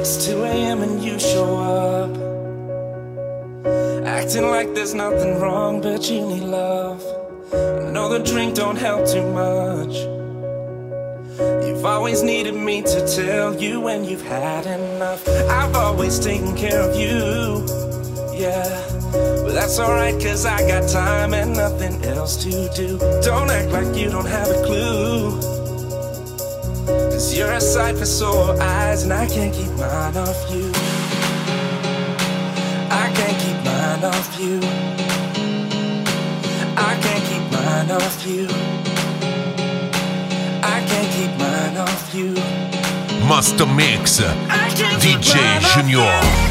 It's 2 a.m. and you show up. Acting like there's nothing wrong, but you need love. I know the drink don't help too much. You've always needed me to tell you when you've had enough. I've always taken care of you, yeah. But that's alright, cause I got time and nothing else to do. Don't act like you don't have a clue. Cause you're a sight for sore eyes, and I can't keep mine off you. I can't keep mine off you. I can't keep mine off you. I can't keep mine off you. Master Mix, I can't keep DJ mine off Junior.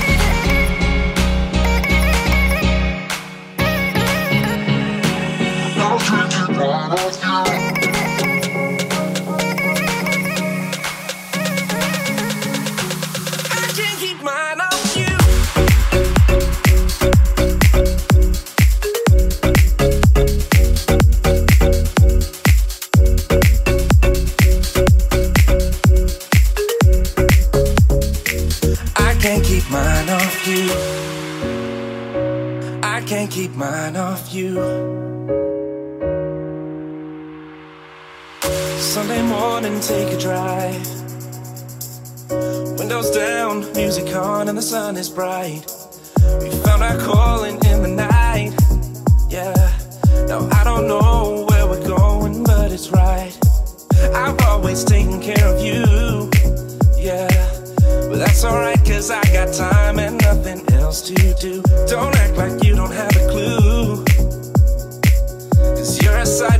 You. Sunday morning, take a drive. Windows down, music on, and the sun is bright. We found our calling in the night. Yeah. Now I don't know where we're going, but it's right. I've always taken care of you. Yeah. But that's alright, cause I got time and nothing else to do. Don't act like you don't have a clue.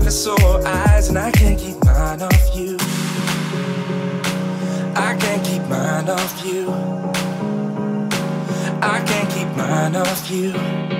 For sore eyes, and I can't keep mine off you. I can't keep mine off you. I can't keep mine off you.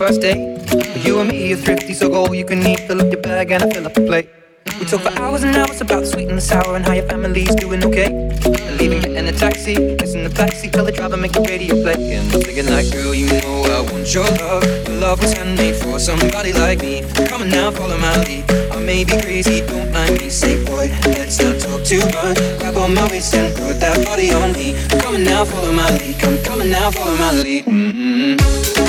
First date. You and me are thrifty, so go you can eat. Fill up your bag and I fill up the plate. We talk for hours and hours about the sweet and the sour and how your family's doing okay. And leaving it in a taxi, kissing the backseat, tell the driver make the radio play. And I'm thinking like, girl, you know I want your love. Your love was handmade for somebody like me. Come on now, follow my lead. I may be crazy, don't mind me. Say, boy, let's not talk too much. Grab on my waist and put that body on me. Come on now, follow my lead. Come, on now, follow my lead. Mm-hmm.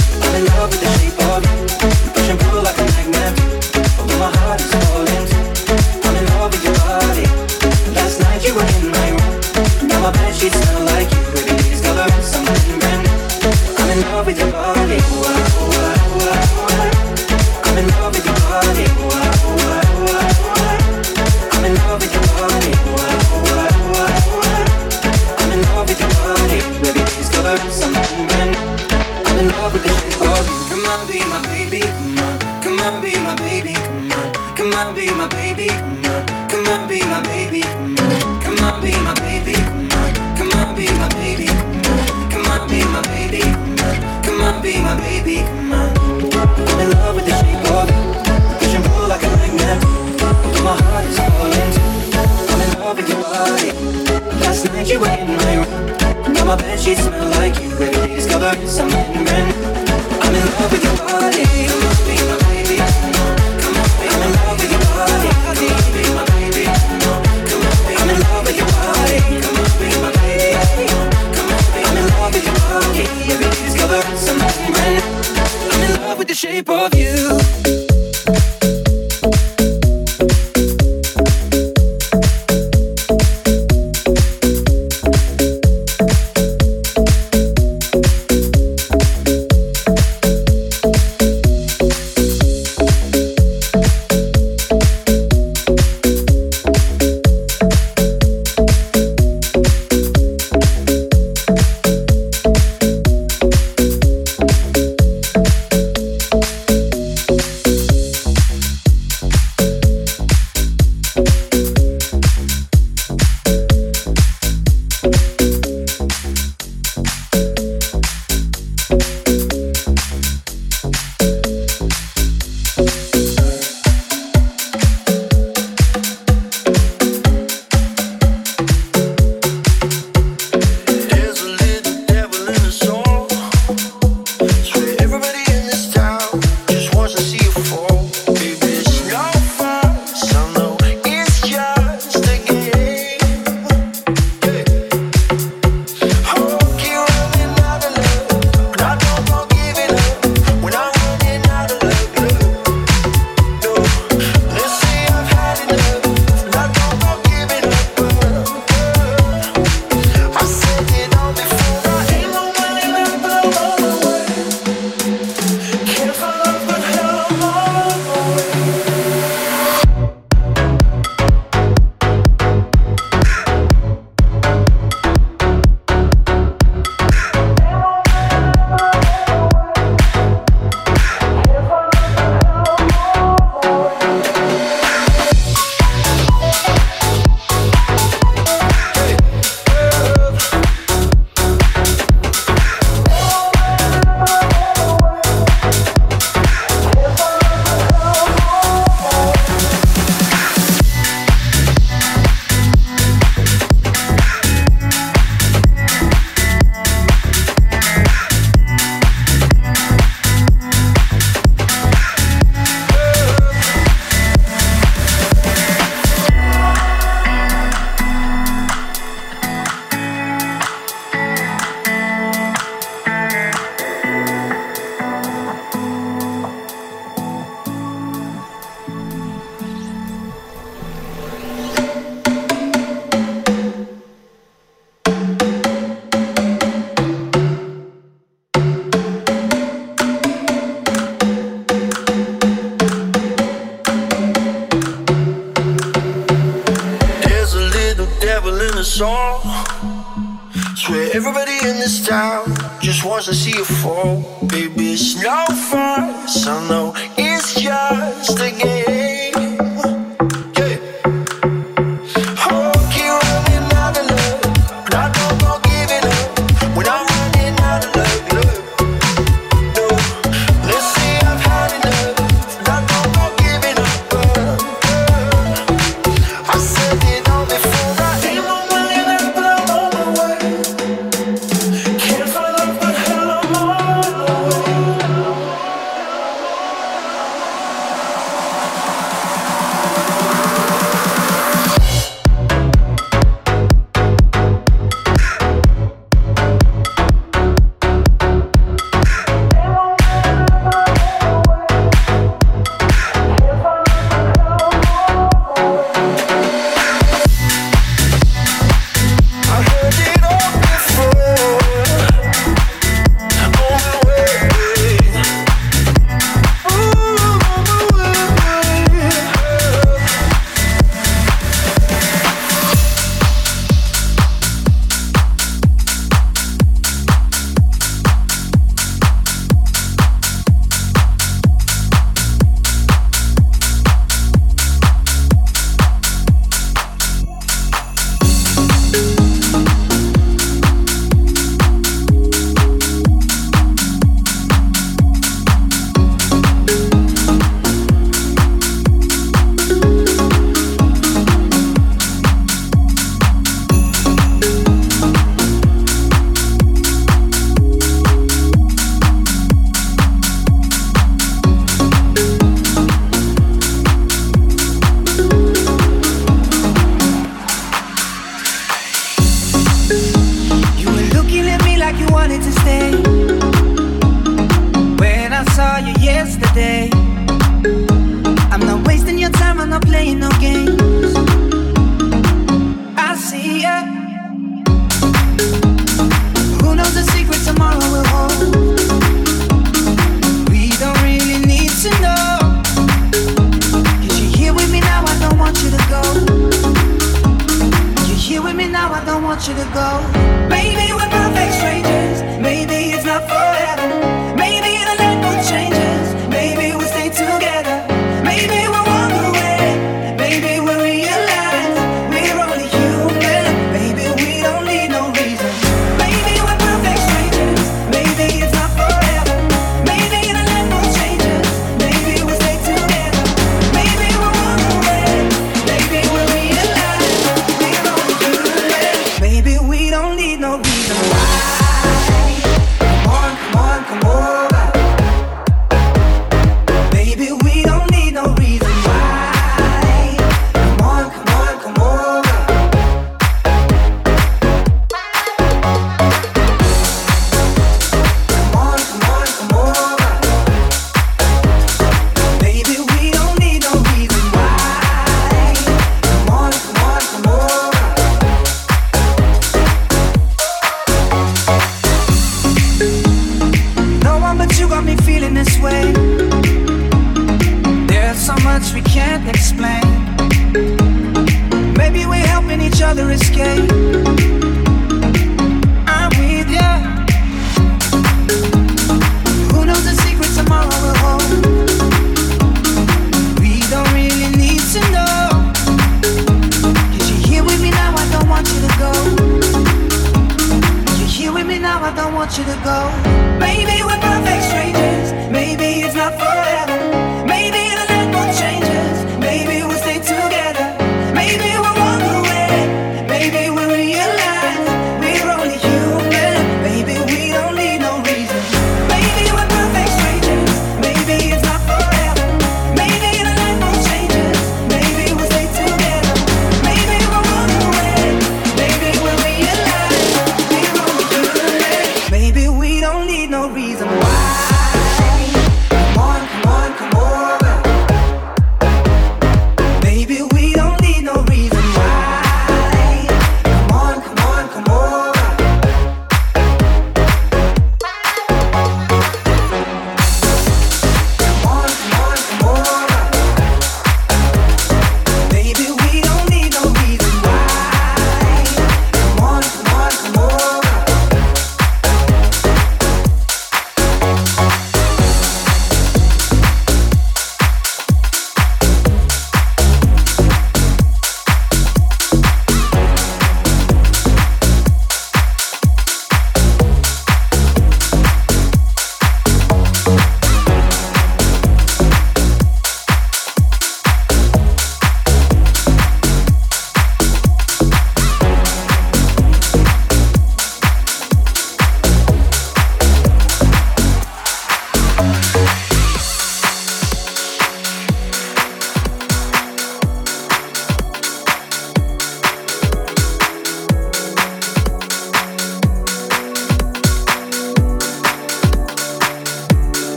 Sheets smell like you. Every day discovering something brand new. I'm in love with your body. Ooh, on, be my baby. Come on. Come on, be my baby. Come on, be my baby. Come on, be my baby. Come on, be my baby. Come on, be my baby. Come on. I'm in love with the shape of you. Push like a magnet. My heart is falling. I'm in love with your body. Last night you were in my room. Now my sheets smell like you. Every day discovering something brand. I'm in love with your body. The shape of you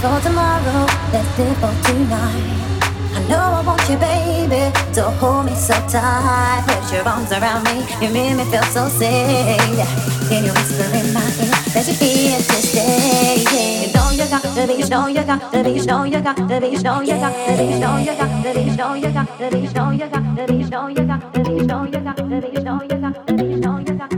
for tomorrow, let's live for tonight I know I want you, baby. So hold me so tight. Put your arms around me. You make me feel so safe. Can you whisper in my ear that you're here to stay? You know you got to be, you know you got to be, you know you got to be, you know you got to be, you know you got to be, you know you got to be, you know you got to be, you know you got to be, you know you got to be, you know you got to be, you know you got to be, you know you got to be,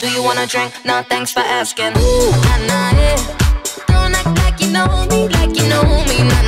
Do you wanna drink? Nah, thanks for asking. Ooh, nah, nah, yeah. Don't act like you know me, like you know me. Nah,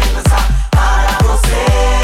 check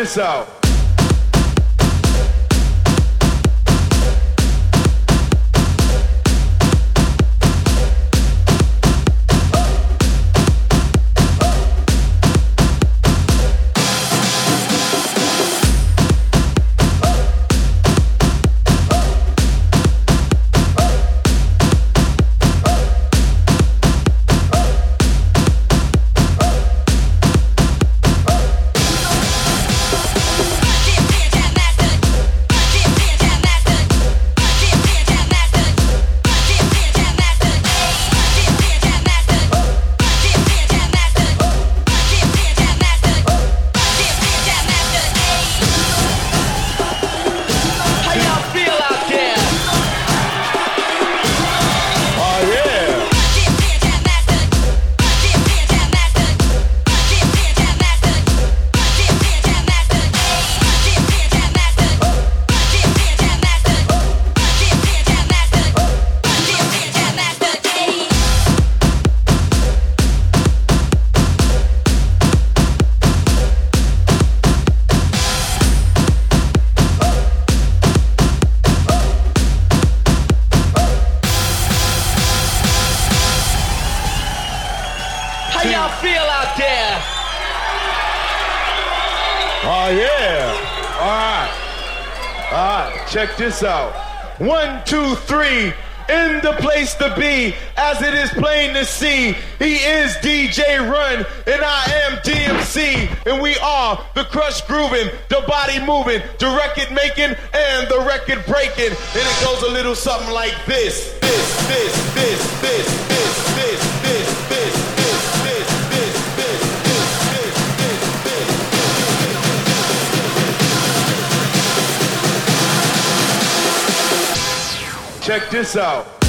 this out. Be, as it is plain to see. He is DJ Run, and I am DMC. And we are the crush grooving, the body moving, the record making, and the record breaking. And it goes a little something like this. This, this, this, this, this, this, this, this. Check this out.